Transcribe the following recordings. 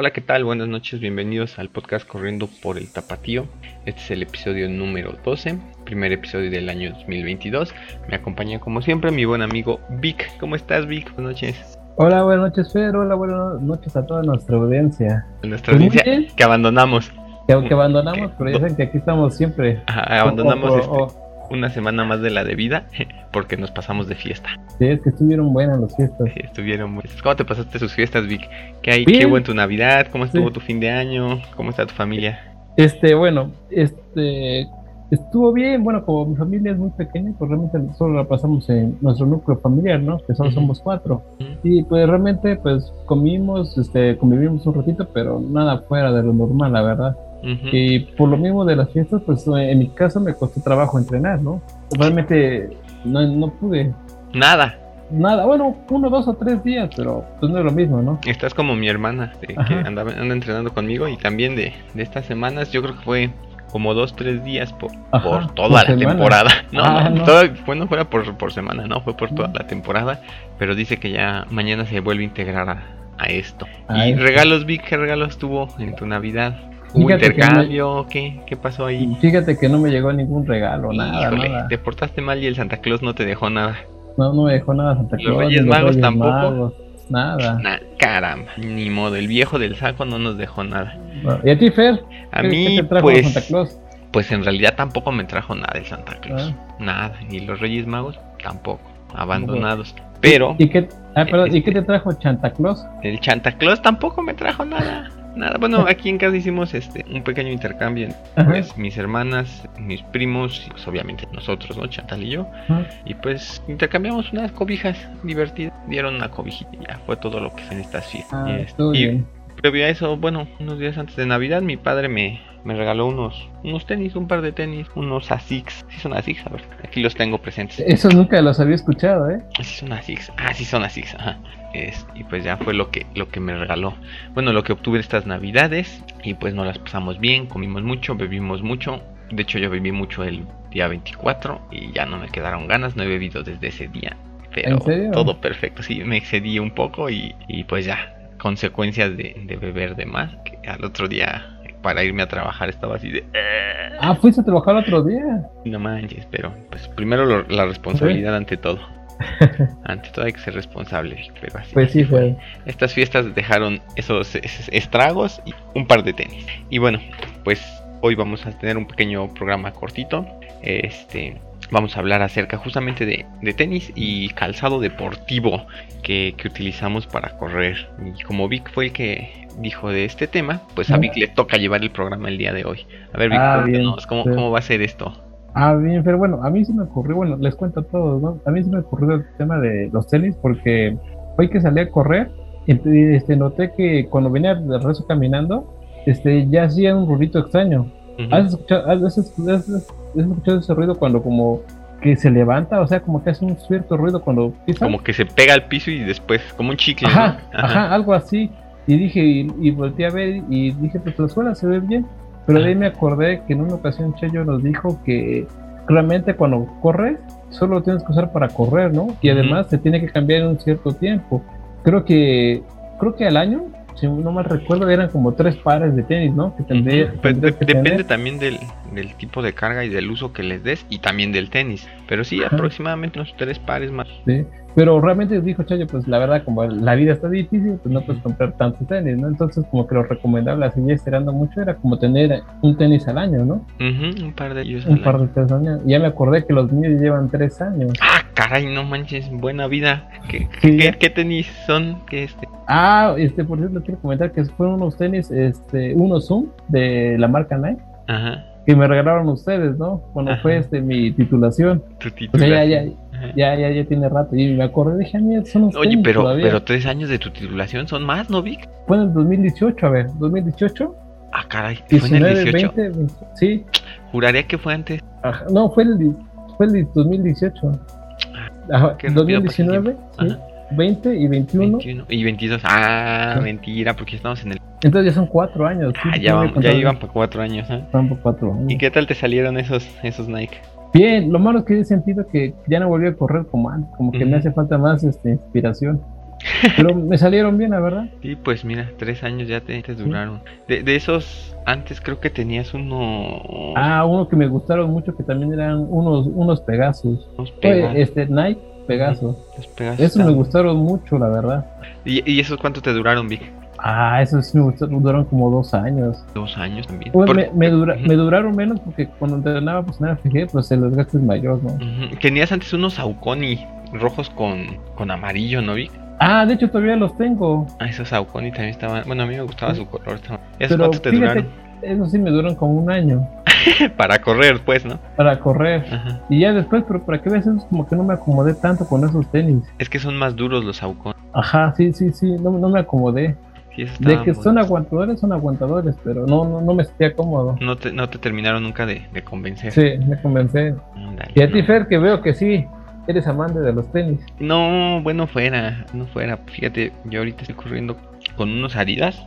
Hola, ¿qué tal? Buenas noches, bienvenidos al podcast Corriendo por el Tapatío. Este es el episodio número 12, primer episodio del año 2022. Me acompaña como siempre mi buen amigo Vic. ¿Cómo estás, Vic? Buenas noches. Hola, buenas noches, Fer. Hola, buenas noches a toda nuestra audiencia. Nuestra audiencia que abandonamos. Que, abandonamos, pero dicen que aquí estamos siempre. Ajá, abandonamos este una semana más de la de vida porque nos pasamos de fiesta. Sí, es que estuvieron buenas las fiestas. Sí, estuvieron buenas. ¿Cómo te pasaste sus fiestas, Vic? ¿Qué hay? ¿Qué hubo en tu Navidad? ¿Cómo estuvo tu fin de año? ¿Cómo está tu familia? Este, bueno, este estuvo bien, bueno, como mi familia es muy pequeña, pues realmente solo la pasamos en nuestro núcleo familiar, ¿no? Que solo somos cuatro. Y pues realmente, pues comimos, este, convivimos un ratito, pero nada fuera de lo normal, la verdad. Y por lo mismo de las fiestas, pues en mi caso me costó trabajo entrenar, ¿no? Realmente no, no pude. Nada. Nada, bueno, uno, dos o tres días, pero pues no es lo mismo, ¿no? Estás como mi hermana, que anda, anda, entrenando conmigo y también de, de estas semanas, yo creo que fue como dos, tres días por, por toda la temporada. No, ah, no, bueno, fuera por, por semana, no, fue por toda la temporada, pero dice que ya mañana se vuelve a integrar a, a esto. ¿Y regalos, Vic, qué regalos tuvo en tu Navidad? ¿Hubo intercambio? ¿Qué? ¿Qué pasó ahí? Fíjate que no me llegó ningún regalo, nada, nada. Te portaste mal y el Santa Claus no te dejó nada. No, no me dejó nada Santa Claus. Los Reyes Magos tampoco. nada. caramba, ni modo, el viejo del saco no nos dejó nada. ¿Y a ti, Fer? A mí, pues, Santa Claus? Pues en realidad tampoco me trajo nada el Santa Claus. Ah. Nada, y los Reyes Magos tampoco, abandonados. Pero. ¿Y qué, ah, ¿y qué te trajo Santa Claus? El Santa Claus tampoco me trajo nada. Nada, bueno, aquí en casa hicimos este un pequeño intercambio. Pues mis hermanas, mis primos, y pues obviamente nosotros, ¿no? Chantal y yo. Y pues intercambiamos unas cobijas divertidas. Dieron una cobijita y ya fue todo lo que es en estas fiestas. Ah, y, previo a eso, bueno, unos días antes de Navidad, mi padre me, me regaló unos, unos tenis, un par de tenis, unos ASICS. Sí son ASICS, a ver, aquí los tengo presentes. Esos nunca los había escuchado, ¿eh? Sí son ASICS, ah, sí son ASICS, ajá. y pues ya fue lo que, lo que me regaló. Bueno, lo que obtuve estas navidades y pues nos las pasamos bien, comimos mucho, bebimos mucho. De hecho yo bebí mucho el día 24 y ya no me quedaron ganas, no he bebido desde ese día. Pero todo perfecto, sí, me excedí un poco y, y pues ya, consecuencias de, de beber de más, que al otro día para irme a trabajar estaba así de... Eh". Ah, fuiste a trabajar otro día. No manches, pero pues primero la responsabilidad ante todo. ante todo hay que ser responsable, pero así. Pues sí fue. Estas fiestas dejaron esos, estragos y un par de tenis. Y bueno, pues hoy vamos a tener un pequeño programa cortito. Este, vamos a hablar acerca justamente de, tenis y calzado deportivo que, que, utilizamos para correr. Y como Vic fue el que dijo de este tema, pues a Vic le toca llevar el programa el día de hoy. A ver, Vic, ah, ¿cómo, ¿cómo, va a ser esto? Ah, bien, pero bueno, a mí sí me ocurrió, bueno, les cuento a todos, ¿no? A mí sí me ocurrió el tema de los tenis porque hoy que salí a correr, este, noté que cuando venía de rezo caminando, este, ya hacía un ruido extraño. ¿Has, escuchado, has, escuchado ese ruido cuando como que se levanta, o sea, como que hace un cierto ruido cuando pisa. Como que se pega al piso y después, como un chicle. Ajá, ajá. algo así. Y dije, y, volteé a ver y dije, pues la escuela se ve bien. Pero de ahí me acordé que en una ocasión Cheyo nos dijo que realmente cuando corres, solo lo tienes que usar para correr, ¿no? Y además se tiene que cambiar en un cierto tiempo. Creo que, creo que al año si no mal recuerdo, eran como tres pares de tenis, ¿no? Que tendría, pues depende también del, tipo de carga y del uso que les des y también del tenis. Pero sí, aproximadamente unos tres pares más. Sí, pero realmente dijo Chayo, pues la verdad, como la vida está difícil, pues no puedes comprar tantos tenis, ¿no? Entonces, como que lo recomendable, así ya esperando mucho, era como tener un tenis al año, ¿no? un par de ellos. Un par de tenis al año. Ya me acordé que los míos llevan tres años. Ah, caray, no manches, buena vida. ¿Qué, ¿qué, tenis son? ¿Qué este? Ah, este, por cierto, quiero comentar que fueron unos tenis, este, unos Zoom de la marca Nike. Ajá. Que me regalaron ustedes, ¿no? Cuando fue este mi titulación. Tu titulación. ya, ya, ya, ya, ya tiene rato. Y me acordé, dije, a mí son unos Oye, pero, pero tres años de tu titulación son más, ¿no, Vic? Fue en el 2018, a ver, 2018. Ah, caray, ¿fue en el 18? 20, sí. Juraría que fue antes. no, fue el, fue el 2018. Ajá, 2019, sí. 20 y 21. Y 22. Ah, mentira, porque estamos en el. Entonces ya son cuatro años. Ah, ya, ya iban por cuatro años. ¿eh? Van cuatro años. ¿Y qué tal te salieron esos, esos Nike? Bien, lo malo es que he sentido que ya no volví a correr como antes, como que me hace falta más este, inspiración. Pero me salieron bien, la verdad. Sí, pues mira, tres años ya te, duraron. De, de, esos, antes creo que tenías uno... Ah, uno que me gustaron mucho, que también eran unos, unos Pegasus. Unos Pegasus. este, Nike Pegasus. Esos me gustaron mucho, la verdad. ¿Y, ¿Y esos cuánto te duraron, Vic? Ah, esos sí me gustaron, duraron como dos años. Dos años también. Pues me, me, me, duraron menos porque cuando entrenaba pues nada fijé, pues el desgaste es mayor, ¿no? Tenías antes unos Saucony rojos con, con amarillo, ¿no, Vic? Ah, de hecho todavía los tengo. Ah, esos Saucony también estaban. Bueno, a mí me gustaba su color. ¿Esos cuánto te duraron? Esos sí me duran como un año. para correr, pues, ¿no? Para correr. Y ya después, pero para qué veces como que no me acomodé tanto con esos tenis. Es que son más duros los Saucony. Ajá, sí, sí, sí, no, no me acomodé. de que son aguantadores, son aguantadores, pero no, no, no me sentía cómodo. No te, no te terminaron nunca de, convencer. Sí, me convencé. y a ti, Fer, que veo que sí, eres amante de los tenis. No, bueno, fuera, no fuera. Fíjate, yo ahorita estoy corriendo con unos Adidas.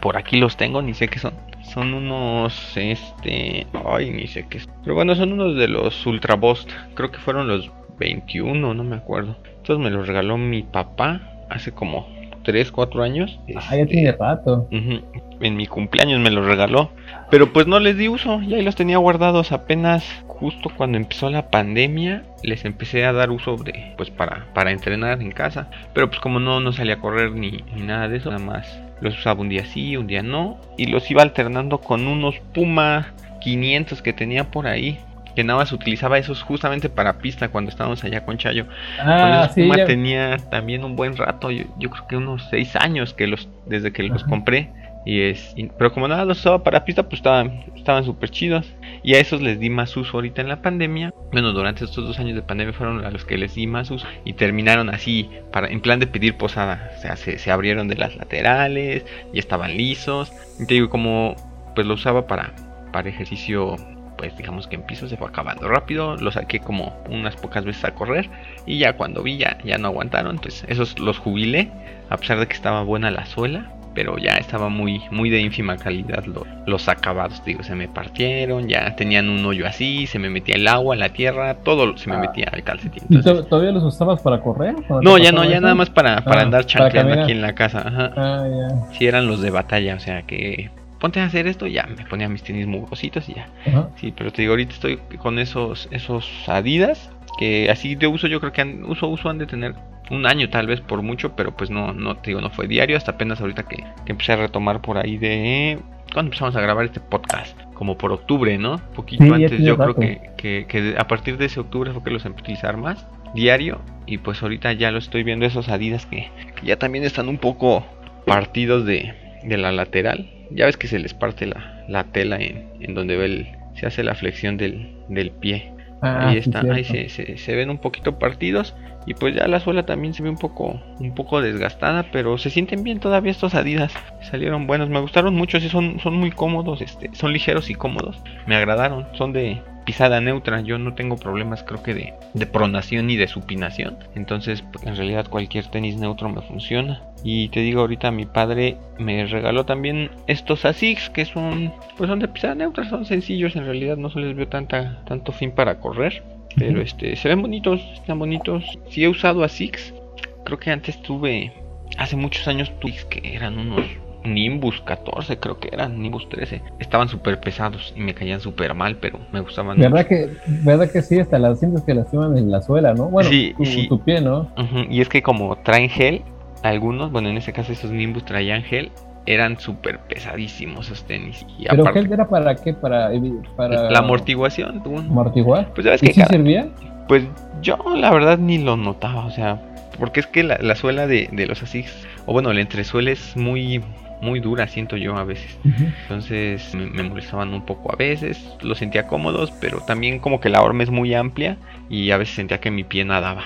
Por aquí los tengo, ni sé qué son. Son unos, este, ay, ni sé qué es. Pero bueno, son unos de los Ultra Boost. Creo que fueron los 21, no me acuerdo. Estos me los regaló mi papá hace como 3, 4 años. Ah, ya tiene rato. En mi cumpleaños me los regaló. Pero pues no les di uso, ya los tenía guardados. Apenas justo cuando empezó la pandemia les empecé a dar uso de pues para, para entrenar en casa. Pero pues como no no salía a correr ni, ni nada de eso nada más los usaba un día sí un día no. Y los iba alternando con unos Puma 500 que tenía por ahí que nada más utilizaba esos justamente para pista cuando estábamos allá con Chayo. Ah, con Puma tenía también un buen rato, yo, creo que unos 6 años que los desde que los compré y es, pero como nada los usaba para pista, pues estaban estaban súper chidos. Y a esos les di más uso ahorita en la pandemia. Bueno, durante estos dos años de pandemia fueron a los que les di más uso. Y terminaron así, para, en plan de pedir posada. O sea, se, abrieron de las laterales, y estaban lisos. Y te digo, como pues lo usaba para, para ejercicio pues digamos que en piso se fue acabando rápido, lo saqué como unas pocas veces a correr y ya cuando vi ya, ya no aguantaron, entonces esos los jubilé, a pesar de que estaba buena la suela, pero ya estaba muy muy de ínfima calidad los acabados, digo, se me partieron, ya tenían un hoyo así, se me metía el agua, la tierra, todo se me ah. metía al calcetín. ¿Y todavía los usabas para correr? No, ya no, ya nada más para, para ah, andar chancleando aquí en la casa. Ajá. Ah. Sí, eran los de batalla, o sea que ponte a hacer esto, ya me ponía mis tenis mugositos y ya. Sí, pero te digo, ahorita estoy con esos esos Adidas que así de uso yo creo que han, uso uso han de tener un año tal vez por mucho, pero pues no, no te digo, no fue diario, hasta apenas ahorita que, empecé a retomar por ahí de... cuando empezamos a grabar este podcast? Como por octubre, ¿no? Un poquito antes, yo creo que, que, a partir de ese octubre fue que los empecé a utilizar más, diario, y pues ahorita ya lo estoy viendo esos Adidas que, ya también están un poco partidos de, de, la lateral. Ya ves que se les parte la, la tela en, en donde ve el, se hace la flexión del, del pie. Ah, ahí está, ahí se, se, se, ven un poquito partidos y pues ya la suela también se ve un poco un poco desgastada, pero se sienten bien todavía estos Adidas. Salieron buenos, me gustaron mucho, sí son son muy cómodos, este, son ligeros y cómodos. Me agradaron, son de pisada neutra, yo no tengo problemas creo que de, de pronación ni de supinación. Entonces, pues, en realidad cualquier tenis neutro me funciona. Y te digo ahorita mi padre me regaló también estos Asics que son pues son de pisada neutra, son sencillos, en realidad no se les veo tanta tanto fin para correr, pero este se ven bonitos, están bonitos. Si he usado Asics, creo que antes tuve hace muchos años tuve que eran unos Nimbus 14 creo que eran, Nimbus 13. Estaban súper pesados y me caían súper mal, pero me gustaban. ¿Verdad que, ¿Verdad que sí? Hasta las cintas que lastiman en la suela, ¿no? Bueno, sí, tu, pie, ¿no? Y es que como traen gel, algunos, bueno, en ese caso esos Nimbus traían gel, eran súper pesadísimos esos tenis. Y ¿Pero gel era para qué? Para, para... La amortiguación. ¿Amortiguar? Pues, ¿Y que servía? Pues yo la verdad ni lo notaba, o sea, porque es que la, suela de, de los así, o bueno, el entresuela es muy muy dura, siento yo a veces. Entonces me, molestaban un poco a veces, los sentía cómodos, pero también como que la horma es muy amplia y a veces sentía que mi pie nadaba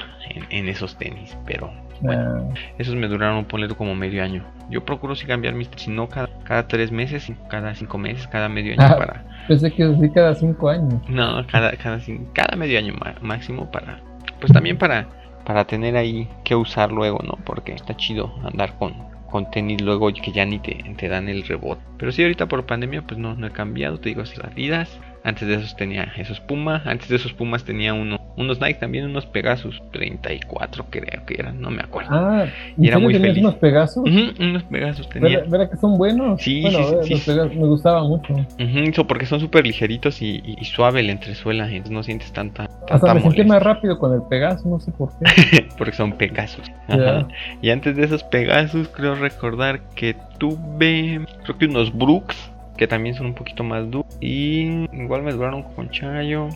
en, esos tenis, pero bueno, ah. esos me duraron poner como medio año. Yo procuro si cambiar mis, si no cada, cada tres meses, cada cinco meses, cada medio año ah, para... Pensé que sí cada cinco años. No, cada, cada, cada medio año máximo para... Pues también para, para tener ahí que usar luego, ¿no? Porque está chido andar con, con tenis luego que ya ni te, dan el rebote. Pero sí, ahorita por pandemia pues no, no he cambiado, te digo, las Adidas. Antes de esos tenía esos Puma, antes de esos Pumas tenía uno unos Nike también, unos Pegasus 34 creo que eran, no me acuerdo. Ah, y era muy feliz. unos Pegasus? unos Pegasus tenía. ¿Verdad, que son buenos? Sí, bueno, sí, sí, Los me gustaban mucho. eso porque son súper ligeritos y, y, suave el entresuela, entonces no sientes tanta, tanta Hasta me sentí más rápido con el Pegasus, no sé por qué. porque son Pegasus. Y antes de esos Pegasus, creo recordar que tuve, creo que unos Brooks que también son un poquito más duros. Y igual me duraron con Chayo.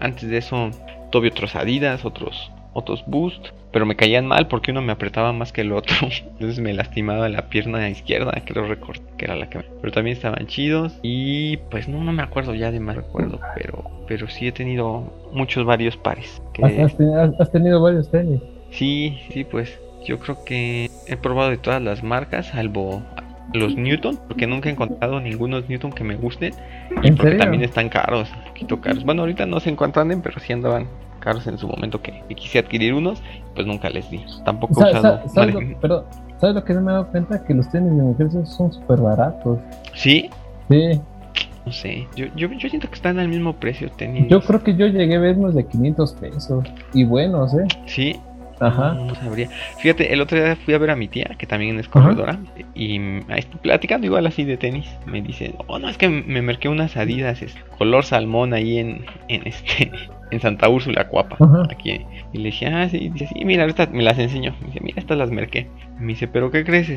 Antes de eso tuve otros Adidas, otros otros Boost, pero me caían mal porque uno me apretaba más que el otro. Entonces me lastimaba la pierna izquierda, creo recorté, que era la que Pero también estaban chidos y pues no, no me acuerdo ya de más recuerdo, pero pero sí he tenido muchos varios pares. ¿Has, tenido varios tenis? Sí, sí, pues yo creo que he probado de todas las marcas, salvo los Newton, porque nunca he encontrado ninguno Newton que me gusten. Y porque también están caros, poquito caros. Bueno, ahorita no se encuentran, pero sí andaban caros en su momento que, quise adquirir unos, pues nunca les di. Tampoco he usado. ¿sabes, lo, ¿Sabes lo que no me he dado cuenta? Que los tenis de mujeres son súper baratos. ¿Sí? Sí. No sé, yo, yo, yo, siento que están al mismo precio tenis. Yo creo que yo llegué a vernos de 500 pesos. Y buenos, ¿eh? Sí, Ajá. No, sabría. Fíjate, el otro día fui a ver a mi tía, que también es corredora, y estoy platicando igual así de tenis. Me dice, oh no, es que me marqué unas adidas, es color salmón ahí en, en este en Santa Úrsula, Cuapa, aquí. Y le dije, ah, sí, dice, sí, mira, me las enseño. Me dice, mira, estas las merqué. Me dice, ¿pero qué crees?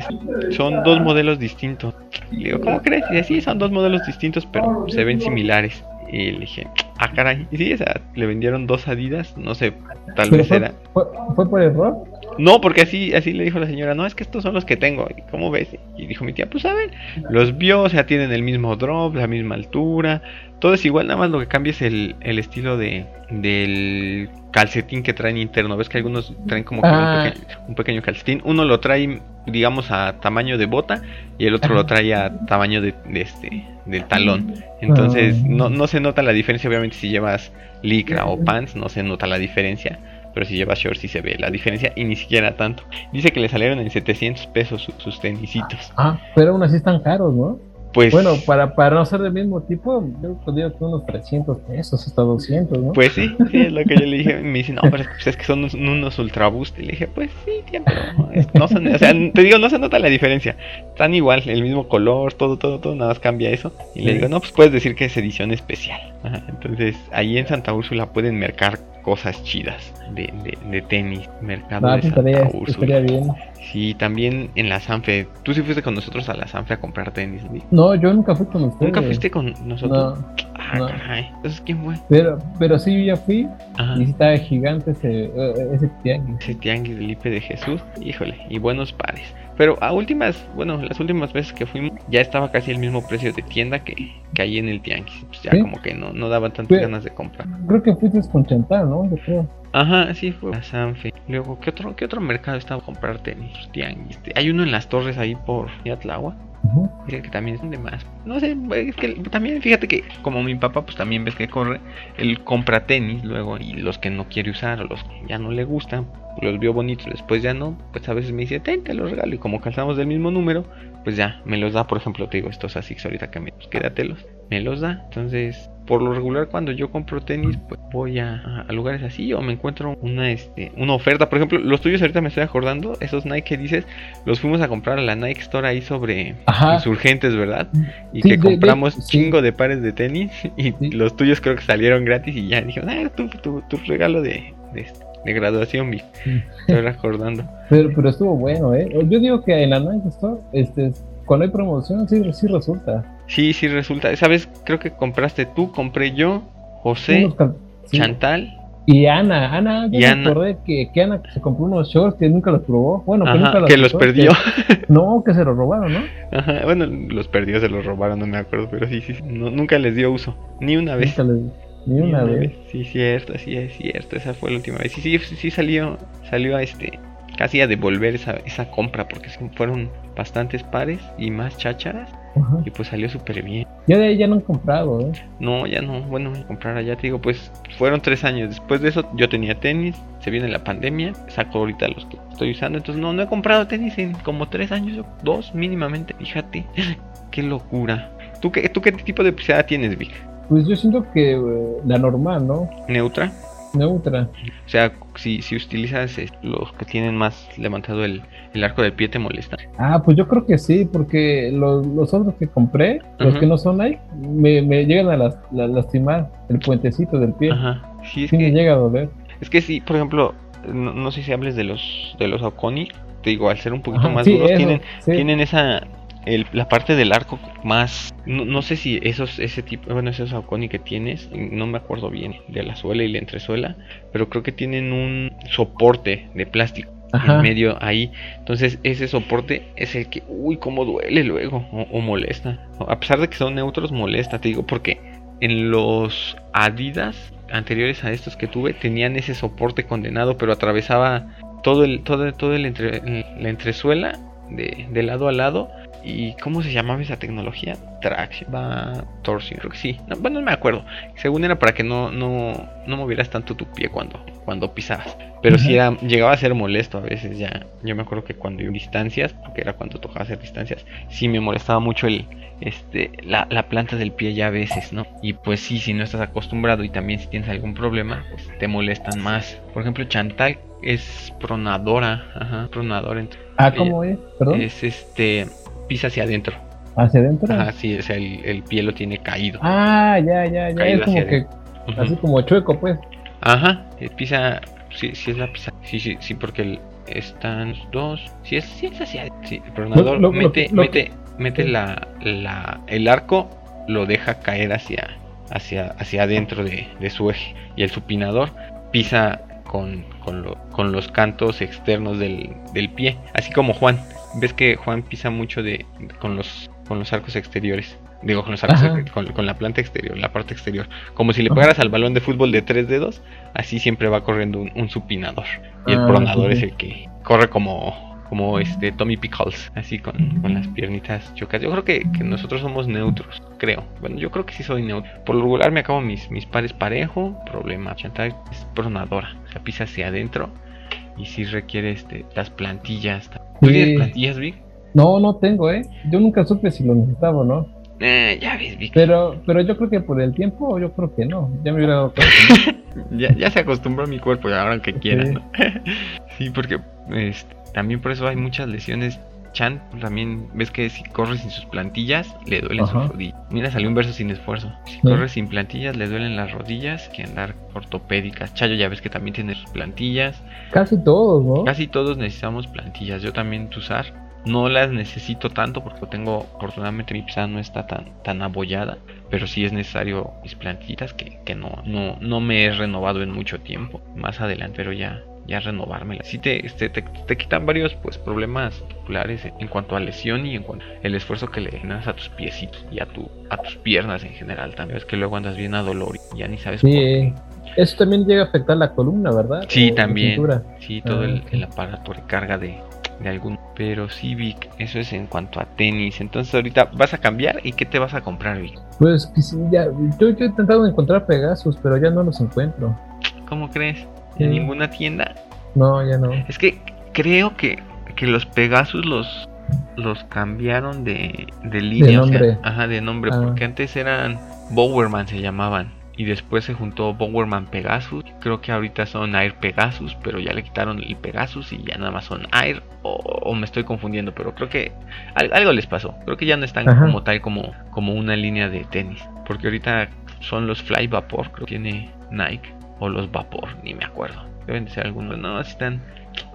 Son dos modelos distintos. Y le digo, ¿cómo crees? Y dice, sí, son dos modelos distintos, pero se ven similares. Y le dije, ah, caray. Y sí, o sea, le vendieron dos Adidas, no sé, tal vez era. Fue, ¿Fue, por error? No, porque así, así le dijo la señora, no, es que estos son los que tengo. ¿Cómo ves? Y dijo mi tía, pues a ver, los vio, o sea, tienen el mismo drop, la misma altura, todo es igual, nada más lo que cambia es el, el estilo de, del calcetín que traen interno. Ves que algunos traen como ah. un, pequeño, calcetín. Uno lo trae, digamos, a tamaño de bota y el otro lo trae a tamaño de, este del talón. Entonces ah. no, no se nota la diferencia, obviamente, si llevas licra o pants, no se nota la diferencia. Pero si llevas shorts sí se ve la diferencia y ni siquiera tanto. Dice que le salieron en 700 pesos sus, sus tenisitos. Ah, pero aún así están caros, ¿no? Pues, bueno, para, para no ser del mismo tipo, yo podría tener unos 300 pesos, hasta 200, ¿no? Pues sí, sí, es lo que yo le dije. Me dice, no, pero es que son unos, ultra boost. Y le dije, pues sí, pero no, o sea, te digo, no se nota la diferencia. Están igual, el mismo color, todo, todo, todo, nada más cambia eso. Y le digo, no, pues puedes decir que es edición especial. entonces, ahí en Santa Úrsula pueden mercar cosas chidas de, de, tenis, mercado ah, de Santa Úrsula. bien. Sí, también en la Sanfe. ¿Tú sí fuiste con nosotros a la Sanfe a comprar tenis? No, yo nunca fui con ustedes. ¿Nunca fuiste con nosotros? No, ah, caray. Entonces, ¿quién fue? Pero, pero sí, yo ya fui. Y sí estaba gigante ese, eh, ese tianguis. Ese tianguis del Ipe de Jesús. Híjole, y buenos pares. Pero a últimas, bueno, las últimas veces que fuimos ya estaba casi el mismo precio de tienda que, que ahí en el tianguis. Pues ya como que no, no daban tantas ganas de comprar. Creo que fuiste con Chantal, ¿no? Yo creo. Ajá, sí, fue a Sanfe. Luego, ¿qué otro, qué otro mercado estaba a comprar tenis? Tianguis. Hay uno en las torres ahí por Yatlagua. Que también es de más. No sé, es que también fíjate que como mi papá pues también ves que corre, él compra tenis luego y los que no quiere usar o los que ya no le gustan, los vio bonitos, después ya no, pues a veces me dice, ten, te los regalo y como calzamos del mismo número, pues ya me los da, por ejemplo, te digo estos así ahorita que me pues quédatelos, me los da. Entonces, por lo regular cuando yo compro tenis pues voy a, lugares así o me encuentro una este una oferta. Por ejemplo los tuyos ahorita me estoy acordando esos Nike que dices los fuimos a comprar a la Nike Store ahí sobre insurgentes verdad y que compramos chingo de pares de tenis y los tuyos creo que salieron gratis y ya dije ah tu, tu, regalo de, de, graduación mi estoy recordando. Pero pero estuvo bueno eh yo digo que en la Nike Store este cuando hay promoción sí sí resulta Sí, sí resulta. ¿Sabes? Creo que compraste tú, compré yo, José, Chantal. Y Ana, Ana, yo me acordé que, que, Ana se compró unos shorts que nunca los probó. Bueno, que nunca los Que los perdió. no, que se los robaron, ¿no? Ajá, bueno, los perdió, se los robaron, no me acuerdo, pero sí, sí, nunca les dio uso, ni una vez. ni, una, vez. Sí, cierto, sí, es cierto, esa fue la última vez. Sí, sí, sí salió, salió a este, casi a devolver esa, esa compra porque fueron bastantes pares y más chácharas. Y pues salió súper bien. Ya de ahí ya no han comprado, ¿eh? No, ya no. Bueno, comprar allá te digo, pues fueron tres años. Después de eso yo tenía tenis, se viene la pandemia, saco ahorita los que estoy usando. Entonces no, no he comprado tenis en como tres años, dos mínimamente. Fíjate, qué locura. ¿Tú qué, ¿Tú qué tipo de pisada tienes, Vic? Pues yo siento que eh, la normal, ¿no? ¿Neutra? Neutra. O sea, si, si utilizas eh, los que tienen más levantado el, el arco del pie, ¿te molesta? Ah, pues yo creo que sí, porque los, los otros que compré, los que no son Nike, me, me llegan a las, lastimar el puentecito del pie. Ajá. Sí, es que, me llega a doler. Es que sí, por ejemplo, no, sé si hables de los de los Oconi, te digo, al ser un poquito más duros, tienen, tienen esa la parte del arco más no, sé si esos ese tipo bueno esos Oconi que tienes no me acuerdo bien de la suela y la entresuela pero creo que tienen un soporte de plástico en medio ahí. Entonces ese soporte es el que uy cómo duele luego o, molesta. A pesar de que son neutros molesta te digo porque en los Adidas anteriores a estos que tuve tenían ese soporte condenado pero atravesaba todo el todo todo el entre, la entresuela de, de lado a lado ¿Y cómo se llamaba esa tecnología? Traction, va torsión, creo que sí. No, bueno, no me acuerdo. Según era para que no, no, no movieras tanto tu pie cuando, cuando pisabas. Pero sí era, llegaba a ser molesto a veces ya. Yo me acuerdo que cuando iba distancias, porque era cuando tocaba hacer distancias, sí me molestaba mucho el, este, la, la, planta del pie ya a veces, ¿no? Y pues sí, si no estás acostumbrado y también si tienes algún problema, pues te molestan más. Por ejemplo, Chantal es pronadora, ajá, pronadora. Ah, ¿cómo es? Perdón. Es este pisa hacia adentro. ¿Hacia adentro? Ajá, sí, o sea, el, el pie lo tiene caído. Ah, ya, ya, ya. es como que. Así como chueco, pues. Ajá, pisa. Sí, sí es la pisa. Sí, sí, sí, porque están dos. Sí es, sí es hacia. Sí, el pronador mete, mete, mete la, la, el arco, lo deja caer hacia, hacia, hacia adentro de, de su eje. Y el supinador pisa con, con, lo, con los cantos externos del, del, pie. Así como Juan ves que Juan pisa mucho de con los con los arcos exteriores. Digo, con los arcos con, la planta exterior, la parte exterior. Como si le pegaras al balón de fútbol de tres dedos, así siempre va corriendo un, supinador. Y el ah, pronador es el que corre como como este Tommy Pickles, así con, las piernitas chocas. Yo creo que, nosotros somos neutros, creo. Bueno, yo creo que sí soy neutro. Por lo regular me acabo mis, mis pares parejo, problema. Chantal es pronadora, o sea, pisa hacia adentro y si requiere este, las plantillas. ¿Tú tienes plantillas, Vic? No, no tengo, ¿eh? Yo nunca supe si lo necesitaba o no. Eh, ya ves, Vic. Pero, pero yo creo que por el tiempo, yo creo que no. Ya me hubiera dado ya, ya se acostumbró a mi cuerpo ahora que quiera, sí. ¿no? sí, porque este, también por eso hay muchas lesiones Chan también ves que si corre sin sus plantillas le duelen sus rodillas. Mira, salió un verso sin esfuerzo. Si corre sin plantillas le duelen las rodillas que andar ortopédicas. Chayo ya ves que también tiene sus plantillas. Casi todos, ¿no? Casi todos necesitamos plantillas. Yo también usar. No las necesito tanto porque tengo, afortunadamente mi pisada no está tan, tan abollada, pero sí es necesario mis plantillas que, que no, no, no me he renovado en mucho tiempo. Más adelante, pero ya, ya renovármela. Si te, este, te, te, quitan varios pues problemas populares en cuanto a lesión y en cuanto el esfuerzo que le das a tus piecitos y a tu a tus piernas en general también. Es que luego andas bien a dolor y ya ni sabes sí. Eso también llega a afectar la columna, ¿verdad? Sí, también. Sí, todo el, ah, el, aparato de carga de, de algún. Pero sí, Vic, eso es en cuanto a tenis. Entonces, ahorita vas a cambiar y ¿qué te vas a comprar, Vic? Pues ya, yo, yo he intentado encontrar Pegasus, pero ya no los encuentro. ¿Cómo crees? en ninguna tienda. No, ya no. Es que creo que, que los Pegasus los los cambiaron de, de línea. De nombre. ajá, de nombre, ah. porque antes eran Bowerman se llamaban. Y después se juntó Bowerman Pegasus. Creo que ahorita son Air Pegasus, pero ya le quitaron el Pegasus y ya nada más son Air. O, me estoy confundiendo, pero creo que algo les pasó. Creo que ya no están como tal como, como una línea de tenis. Porque ahorita son los Fly Vapor, creo que tiene Nike o los vapor, ni me acuerdo. Deben de ser algunos. No, están.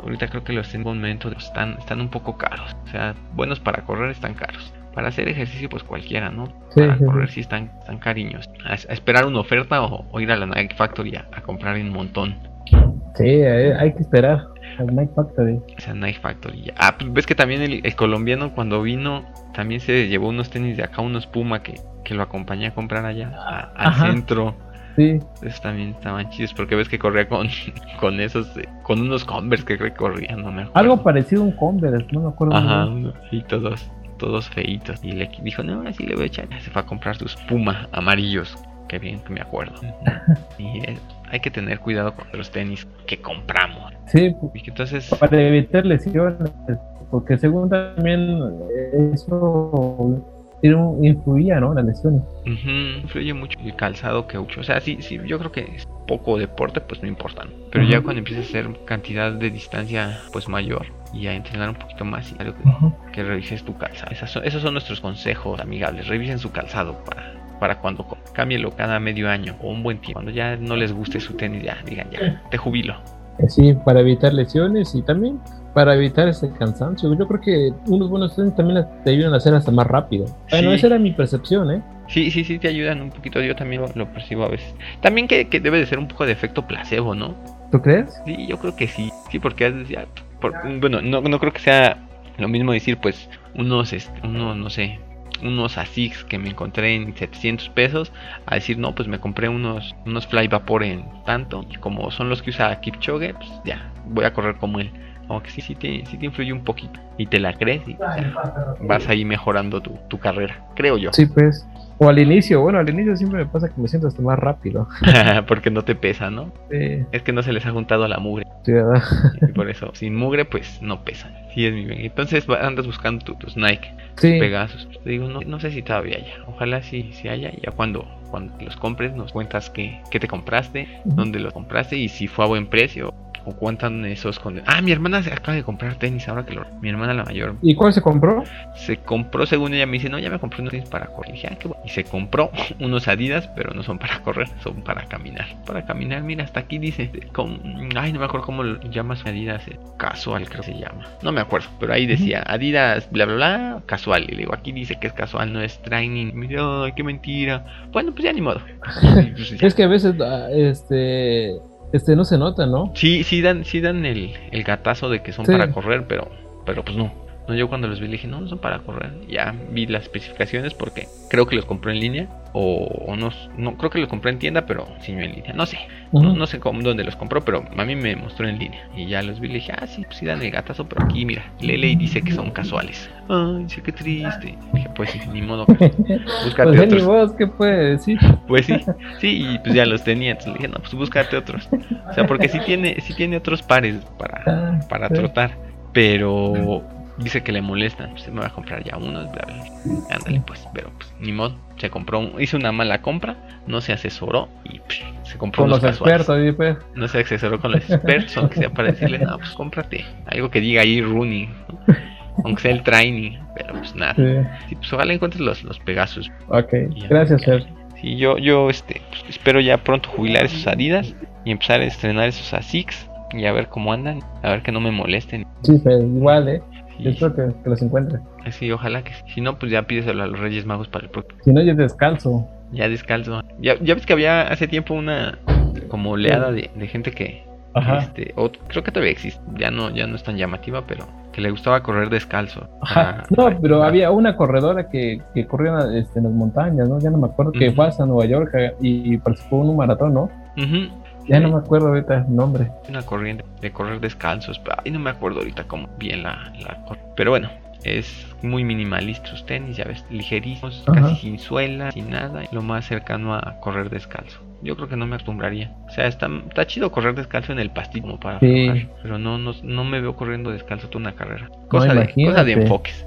Ahorita creo que los en un momento están, están un poco caros. O sea, buenos para correr están caros. Para hacer ejercicio, pues cualquiera, ¿no? para correr sí están, están cariños. A, esperar una oferta o, ir a la Nike Factory a, comprar un montón. Sí, hay, que esperar. Al Nike Factory. O sea, Nike Factory. Ah, pues ves que también el, colombiano cuando vino también se llevó unos tenis de acá, unos Puma que, que lo acompañé a comprar allá al centro. Sí. Esos también estaban chidos porque ves que corría con, con esos, eh, con unos Converse que corrían, no me acuerdo. Algo parecido a un Converse, no me acuerdo. Ajá, y todos, todos feitos. Y le dijo, no, así le voy a echar. Se fue a comprar sus Puma amarillos. Qué bien que me acuerdo. y eh, hay que tener cuidado con los tenis que compramos. Sí, entonces... para evitar lesiones. Porque según también eso influía, ¿no? La lesión. Influye mucho el calzado que uso. O sea, sí, sí, yo creo que es poco deporte, pues no importa. Pero ya cuando empiezas a hacer cantidad de distancia, pues mayor, y a entrenar un poquito más, y algo que, revises tu calzado. esos son nuestros consejos amigables. Revisen su calzado para, para cuando cámbielo cada medio año o un buen tiempo. Cuando ya no les guste su tenis, ya digan, ya, te jubilo. Sí, para evitar lesiones y también para evitar ese cansancio. Yo creo que unos buenos tenis también te ayudan a hacer hasta más rápido. Bueno, esa era mi percepción, ¿eh? Sí, sí, sí, te ayudan un poquito. Yo también lo, percibo a veces. También que, debe de ser un poco de efecto placebo, ¿no? ¿Tú crees? Sí, yo creo que sí. Sí, porque ya, bueno, no, no creo que sea lo mismo decir, pues, unos, este, unos, no sé, unos ASICs que me encontré en 700 pesos a decir no pues me compré unos unos Fly Vapor en tanto y como son los que usa Kipchoge pues ya voy a correr como él aunque sí, sí te, sí te influye un poquito. Y te la crees y vas ahí mejorando tu, tu carrera, creo yo. Sí, pues. O al inicio, bueno, al inicio siempre me pasa que me siento hasta más rápido. Porque no te pesa, ¿no? Sí. Es que no se les ha juntado la mugre. Sí, ¿verdad? Y por eso, sin mugre, pues no pesan. Sí, es mi bien. Entonces andas buscando tus Nike, sí. Pegasus. Te digo, no, no sé si todavía haya. Ojalá sí, sí haya. Ya cuando, cuando los compres, nos cuentas qué, qué te compraste, dónde los compraste y si fue a buen precio o cuentan esos con... Ah, mi hermana se acaba de comprar tenis ahora que lo... Mi hermana la mayor. ¿Y cuál se compró? Se compró, según ella me dice, no, ya me compré unos tenis para correr. Y dije, ah, qué bueno. Y se compró unos Adidas, pero no son para correr, son para caminar. Para caminar, mira, hasta aquí dice... Con... Ay, no me acuerdo cómo lo llama su Adidas. Eh, casual, creo que se llama. No me acuerdo, pero ahí decía Adidas, bla, bla, bla, casual. Y le digo, aquí dice que es casual, no es training. Mira, qué mentira. Bueno, pues ya ni modo. Pues es que a veces, ah, este este no se nota, ¿no? Sí, sí dan, sí dan el, el gatazo de que son para correr, pero, pero pues no. No, yo cuando los vi le dije, no, no son para correr. Ya vi las especificaciones porque creo que los compré en línea. O, no, no, creo que los compré en tienda, pero sí en línea. No sé, no, sé cómo, dónde los compró, pero a mí me mostró en línea. Y ya los vi y le dije, ah, sí, pues sí dan el gatazo, pero aquí, mira, Lele y dice que son casuales. Ay, sí, qué triste. dije, pues sí, ni modo. Búscate pues, otros. ¿qué puede decir? Pues sí, sí, y pues ya los tenía. Entonces le dije, no, pues búscate otros. O sea, porque sí tiene, sí tiene otros pares para, ah, para trotar. Pero dice que le molestan, pues me va a comprar ya unos, bla, Ándale, pues, pero pues, ni modo. Se compró, hizo una mala compra, no se asesoró y se compró con los expertos, pues. No se asesoró con los expertos, aunque sea para decirle, no, pues cómprate algo que diga ahí running, aunque sea el training, pero pues nada. Sí. pues ojalá encuentres los, los Pegasus. Ok, gracias, Ser. Sí, yo, yo este, pues, espero ya pronto jubilar esos Adidas y empezar a estrenar esos ASICS y a ver cómo andan, a ver que no me molesten. Sí, pues, igual, eh. Yo espero que, los encuentre. Sí, ojalá que Si no, pues ya pídeselo a los Reyes Magos para el próximo. Si no, ya descalzo. Ya descalzo. Ya, ya ves que había hace tiempo una como oleada de, gente que. Ajá. Este, creo que todavía existe. Ya no, ya no es tan llamativa, pero que le gustaba correr descalzo. Ajá. no, pero había una corredora que, que corría este, en las montañas, ¿no? Ya no me acuerdo, que fue hasta Nueva York y, participó en un maratón, ¿no? Ya no me acuerdo ahorita el nombre. Una corriente de correr descalzos. Ay, no me acuerdo ahorita cómo bien la, la Pero bueno, es muy minimalista los tenis, ya ves, ligerísimos, casi sin suela, sin nada. Lo más cercano a correr descalzo. Yo creo que no me acostumbraría. O sea, está, está chido correr descalzo en el pastillo como para sí. pero no, no, no me veo corriendo descalzo toda una carrera. Cosa, de, cosa de enfoques.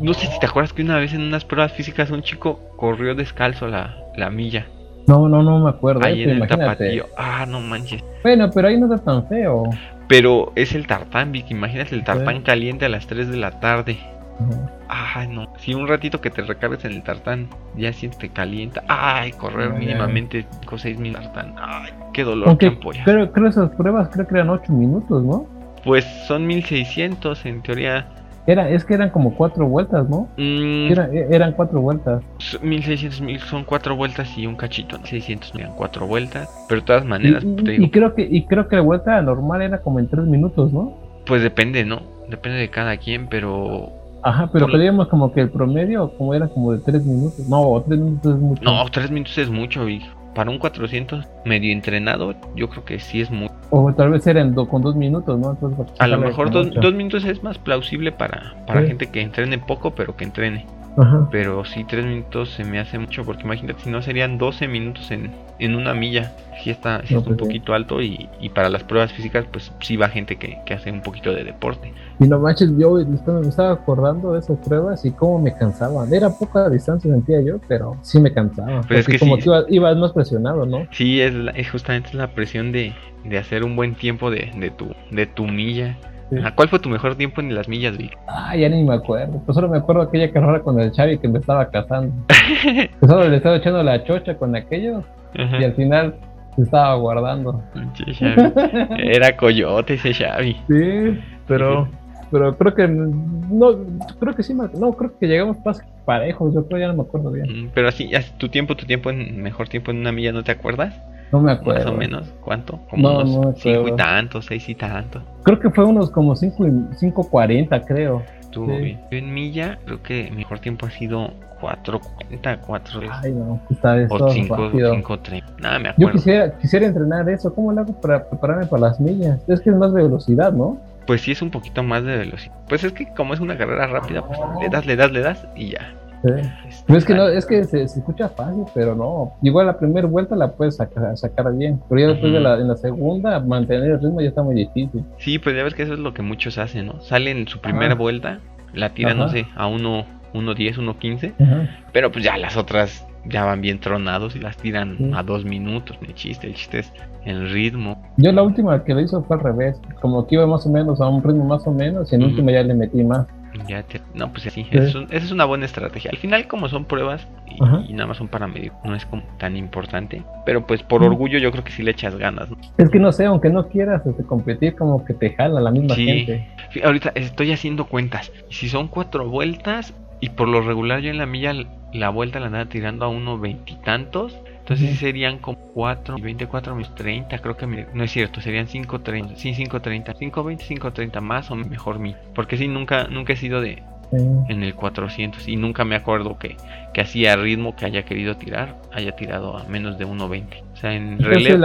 No sé si te acuerdas que una vez en unas pruebas físicas un chico corrió descalzo la, la milla. No, no, no me acuerdo. Ahí en el tapatío. Ah, no manches. Bueno, pero ahí no está tan feo. Pero es el tartán, Vicky. Imagínate el tartán caliente a las 3 de la tarde. Ay, no. Si un ratito que te recargues en el tartán ya siente te calienta. Ay, correr mínimamente con 6 mil tartán. Ay, qué dolor, Aunque, Pero creo esas pruebas creo que eran 8 minutos, ¿no? Pues son 1600 en teoría. Era, es que eran como cuatro vueltas, ¿no? Mm. E, eran cuatro vueltas. 1600 mil son cuatro vueltas y un cachito, ¿no? 600 eran cuatro vueltas. Pero de todas maneras, y, te digo, y, creo que y creo que la vuelta normal era como en tres minutos, ¿no? Pues depende, ¿no? Depende de cada quien, pero Ajá, pero pedíamos como que el promedio como era como de tres minutos. No, tres minutos es mucho. No, tres minutos es mucho, y para un 400 medio entrenado, yo creo que sí es mucho. O tal vez eran con dos minutos, ¿no? a lo mejor dos, minutos es más plausible para, para gente que entrene poco, pero que entrene. Pero sí, tres minutos se me hace mucho, porque imagínate, si no serían 12 minutos en, en una milla. Sí está, sí está un pues poquito alto y, y, para las pruebas físicas, pues sí va gente que, que, hace un poquito de deporte. Y no manches, yo me estaba acordando de esas pruebas y cómo me cansaban. Era poca distancia, sentía yo, pero sí me cansaba. Pero es que como que ibas, más presionado, ¿no? Sí, es, es justamente la presión de, de hacer un buen tiempo de, de, tu, de tu milla. ¿Cuál fue tu mejor tiempo en las millas, Vic? Ah, ya ni me acuerdo. Pues solo me acuerdo aquella carrera con el Chavi que me estaba cazando. pues solo le estaba echando la chocha con aquello. Y al final se estaba guardando. Era coyote ese Xavi. Sí, pero pero creo que no creo que sí no creo que llegamos más parejos yo creo ya no me acuerdo bien mm, pero así tu tiempo tu tiempo en mejor tiempo en una milla no te acuerdas no me acuerdo. Más o menos. ¿Cuánto? Como unos cinco y tanto, seis y tanto. Creo que fue unos como cinco y cinco cuarenta, creo. Estuvo bien. Yo en milla creo que mi mejor tiempo ha sido 4.40, 4 Ay, no, está bien. O 5, 5, 30. Nada, me acuerdo. Yo quisiera, quisiera entrenar eso. ¿Cómo lo hago para prepararme para las millas? Es que es más de velocidad, ¿no? Pues sí, es un poquito más de velocidad. Pues es que como es una carrera rápida, pues le das, le das, le das y ya. Es que no, es que se, escucha fácil, pero no. Igual la primera vuelta la puedes sacar, sacar bien, pero ya después de la, en la segunda mantener el ritmo ya está muy difícil. Sí, pues ya ves que eso es lo que muchos hacen, ¿no? Salen en su primera vuelta, la tiran, no sé, a uno, uno 10, uno 15, pero pues ya las otras ya van bien tronados y las tiran a dos minutos, ni chiste, el chiste es el ritmo. Yo la última que le hizo fue al revés, como que iba más o menos a un ritmo más o menos y en última ya le metí más. Ya no, pues sí, esa es, una buena estrategia. Al final, como son pruebas y, nada más son para medir, no es como tan importante. Pero pues por orgullo yo creo que sí le echas ganas. Es que no sé, aunque no quieras este, competir, como que te jala la misma gente. ahorita estoy haciendo cuentas. Si son cuatro vueltas y por lo regular yo en la milla la vuelta la andaba tirando a uno veintitantos. Entonces sí serían como 4 y 24 menos 30, creo que no es cierto, serían 5.30, sí 5.30, 5.20, 5.30 más o mejor mí, porque sí nunca nunca he sido de en el 400 y nunca me acuerdo que que hacía ritmo que haya querido tirar, haya tirado a menos de 1.20. O sea, en relevo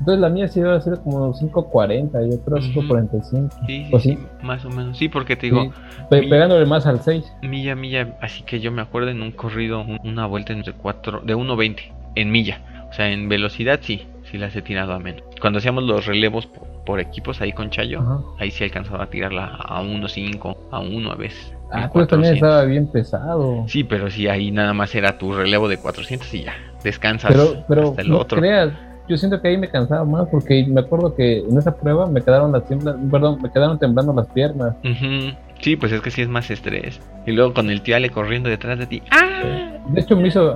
entonces la mía sí a ser como 5.40, yo creo 5.45. Sí, sí, sí, más o menos. Sí, porque te digo. pegándole más al 6. Milla, milla. Así que yo me acuerdo en un corrido, una vuelta entre 4, de 1.20 en milla. O sea, en velocidad sí, sí las he tirado a menos. Cuando hacíamos los relevos por, equipos ahí con Chayo, ahí sí alcanzaba a tirarla a 1.5, a 1 a veces. Ah, pues también estaba bien pesado. Sí, pero sí, ahí nada más era tu relevo de 400 y ya, descansas pero, pero hasta el no otro. Creas, yo siento que ahí me cansaba más porque me acuerdo que en esa prueba me quedaron las perdón, me quedaron temblando las piernas. Sí, pues es que sí es más estrés. Y luego con el tiale corriendo detrás de ti. ¡Ah! De hecho me hizo,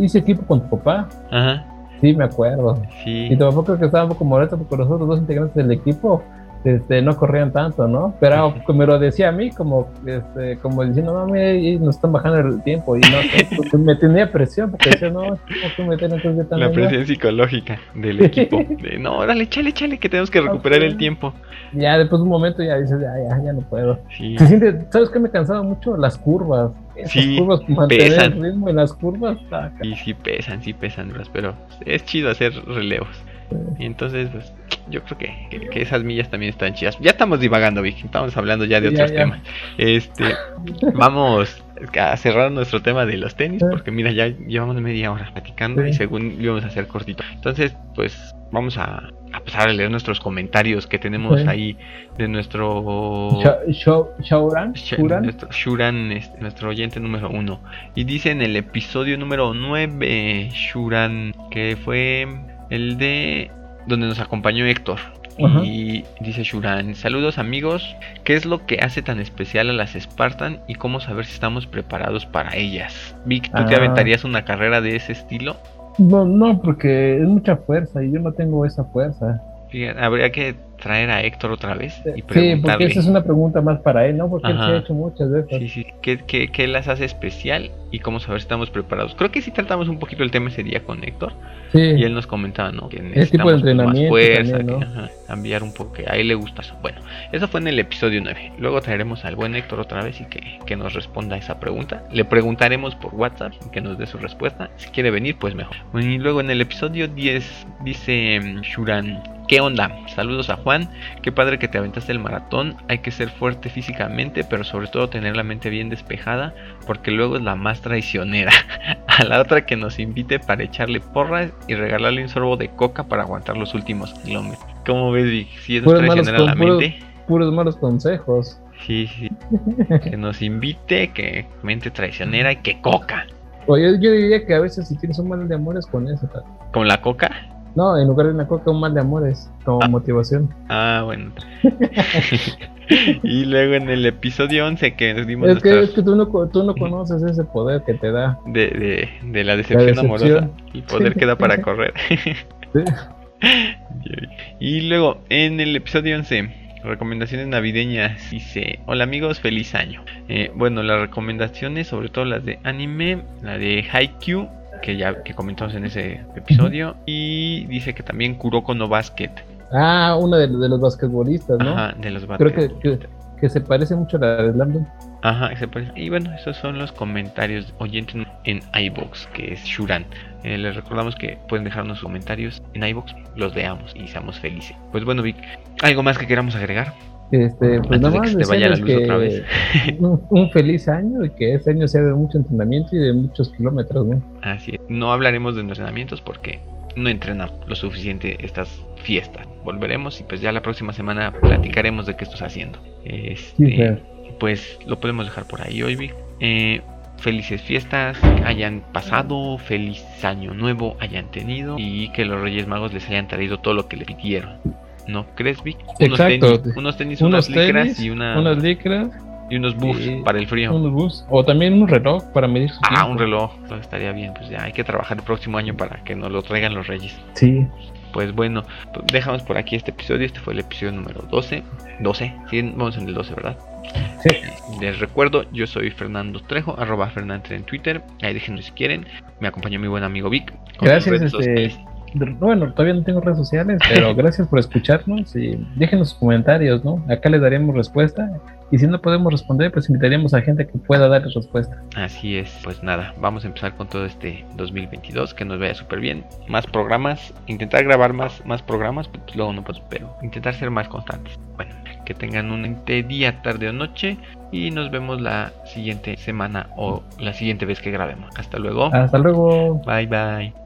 hice equipo con tu papá. Ajá. Sí, me acuerdo. Sí. Y tu papá creo que estaba un poco molesto porque los otros dos integrantes del equipo este, no corrían tanto, ¿no? Pero me lo decía a mí como, este, como diciendo, no, mire, nos están bajando el tiempo y no, pues, me tenía presión porque decía, no, tengo que meter entonces también. La presión psicológica del equipo. De, no, órale, échale, échale, que tenemos que recuperar el tiempo. Ya después de un momento ya dices, ya, ya, ya no puedo. Se siente, ¿sabes qué me cansaba mucho? Las curvas. Esas sí, curvas, mantener pesan. el ritmo en las curvas. Y sí pesan, sí pesan, pero es chido hacer relevos. Y entonces, pues, yo creo que, que, esas millas también están chidas. Ya estamos divagando, Vicky. Estamos hablando ya de otros temas. Este, vamos a cerrar nuestro tema de los tenis, porque mira, ya llevamos media hora platicando y según íbamos a hacer cortito. Entonces, pues, vamos a, a pasar a leer nuestros comentarios que tenemos ahí de nuestro Shuran, nuestro, Shuran este, nuestro oyente número uno. Y dice en el episodio número 9, Shuran, que fue el de donde nos acompañó Héctor. Y dice Shuran, saludos amigos, ¿qué es lo que hace tan especial a las Spartan y cómo saber si estamos preparados para ellas? Vic, ¿tú te ah. aventarías una carrera de ese estilo? No, no, porque es mucha fuerza y yo no tengo esa fuerza. habría que traer a Héctor otra vez y preguntarle. Sí, porque esa es una pregunta más para él, ¿no? Porque él se ha hecho muchas veces. Sí, sí. ¿Qué, qué, qué las hace especial y cómo saber si estamos preparados? Creo que sí tratamos un poquito el tema ese día con Héctor. Sí. Y él nos comentaba, ¿no? Que necesitamos tipo de entrenamiento más fuerza, cambiar un poco, que a él le gusta eso. Bueno, eso fue en el episodio 9. Luego traeremos al buen Héctor otra vez y que, que nos responda esa pregunta. Le preguntaremos por WhatsApp y que nos dé su respuesta. Si quiere venir, pues mejor. y luego en el episodio 10 dice mm, Shuran ¿Qué onda? Saludos a Juan. Qué padre que te aventaste el maratón. Hay que ser fuerte físicamente, pero sobre todo tener la mente bien despejada, porque luego es la más traicionera. a la otra que nos invite para echarle porras y regalarle un sorbo de coca para aguantar los últimos kilómetros. ¿Cómo ves, Vic? Si es traicionera la mente. Puros malos consejos. Sí, sí. que nos invite, que mente traicionera y que coca. Oye, yo diría que a veces si tienes un mal de amores con eso. ¿Con la coca? No, en lugar de una coca, un mal de amores, como ah. motivación. Ah, bueno. y luego en el episodio 11 que nos dimos. Es que, es que tú, no, tú no conoces ese poder que te da. De, de, de la, decepción amorosa. El poder que da para correr. Y luego en el episodio 11 Recomendaciones navideñas. Dice, hola amigos, feliz año. Eh, bueno, las recomendaciones, sobre todo las de anime, la de Haikyuu, que ya que comentamos en ese episodio. Y dice que también Kuroko no Basket. Ah, una de, los basquetbolistas, ¿no? Ajá, de los basquetbolistas. Creo que, que, se parece mucho a la de London. Ajá, se parece. Y bueno, esos son los comentarios oyentes en iBox, que es Shuran. Eh, les recordamos que pueden dejarnos sus comentarios en iBox, los leamos y seamos felices. Pues bueno, Vic, ¿algo más que queramos agregar? Este, pues nada más que vaya la luz otra vez. Un, feliz año y que este año sea de mucho entrenamiento y de muchos kilómetros, ¿no? Así es. No hablaremos de entrenamientos porque no entrenamos lo suficiente estas fiestas. Volveremos y pues ya la próxima semana platicaremos de qué estás haciendo. Este, pues lo podemos dejar por ahí hoy, Vic. Eh, felices fiestas hayan pasado, feliz año nuevo hayan tenido y que los Reyes Magos les hayan traído todo lo que le pidieron. ¿No crees, Vic? Unos Exacto. Tenis, unos tenis, unas licras y una, unas licras y unos buffs para el frío. Unos buffs. O también un reloj para medir su Ah, un reloj. estaría bien. Pues ya hay que trabajar el próximo año para que nos lo traigan los Reyes. Sí. Pues bueno, dejamos por aquí este episodio. Este fue el episodio número 12. 12. Sí, vamos en el 12, ¿verdad? Sí. Les recuerdo, yo soy Fernando Trejo, arroba Fernando en Twitter. Ahí déjenme si quieren. Me acompañó mi buen amigo Vic. Gracias, este, bueno, todavía no tengo redes sociales, pero gracias por escucharnos y déjenos sus comentarios, ¿no? Acá les daremos respuesta y si no podemos responder, pues invitaríamos a gente que pueda darles respuesta. Así es, pues nada, vamos a empezar con todo este 2022, que nos vaya súper bien. Más programas, intentar grabar más, más programas, pues luego no puedo, pero intentar ser más constantes. Bueno, que tengan un día, tarde o noche y nos vemos la siguiente semana o la siguiente vez que grabemos. Hasta luego. Hasta luego. Bye bye.